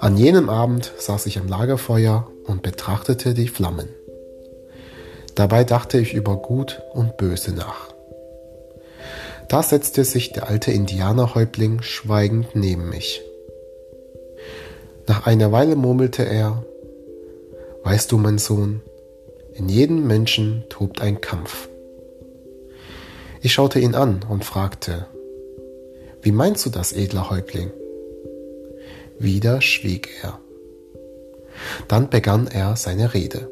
An jenem Abend saß ich am Lagerfeuer und betrachtete die Flammen. Dabei dachte ich über Gut und Böse nach. Da setzte sich der alte Indianerhäuptling schweigend neben mich. Nach einer Weile murmelte er, Weißt du, mein Sohn, in jedem Menschen tobt ein Kampf. Ich schaute ihn an und fragte, Wie meinst du das, edler Häuptling? Wieder schwieg er. Dann begann er seine Rede.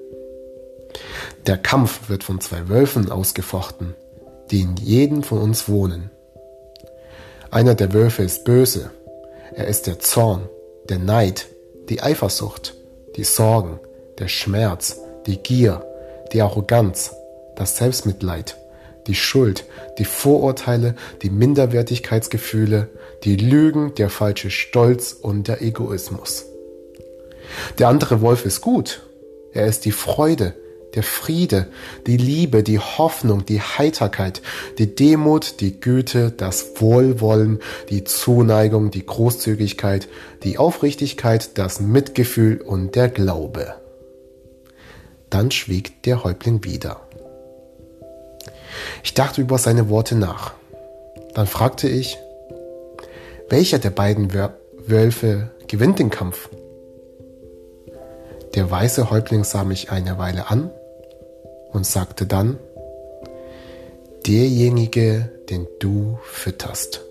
Der Kampf wird von zwei Wölfen ausgefochten, die in jedem von uns wohnen. Einer der Wölfe ist böse. Er ist der Zorn, der Neid, die Eifersucht, die Sorgen, der Schmerz, die Gier, die Arroganz, das Selbstmitleid, die Schuld, die Vorurteile, die Minderwertigkeitsgefühle, die Lügen, der falsche Stolz und der Egoismus. Der andere Wolf ist gut. Er ist die Freude, der Friede, die Liebe, die Hoffnung, die Heiterkeit, die Demut, die Güte, das Wohlwollen, die Zuneigung, die Großzügigkeit, die Aufrichtigkeit, das Mitgefühl und der Glaube. Dann schwieg der Häuptling wieder. Ich dachte über seine Worte nach. Dann fragte ich, welcher der beiden Wölfe gewinnt den Kampf? Der weiße Häuptling sah mich eine Weile an und sagte dann, derjenige, den du fütterst.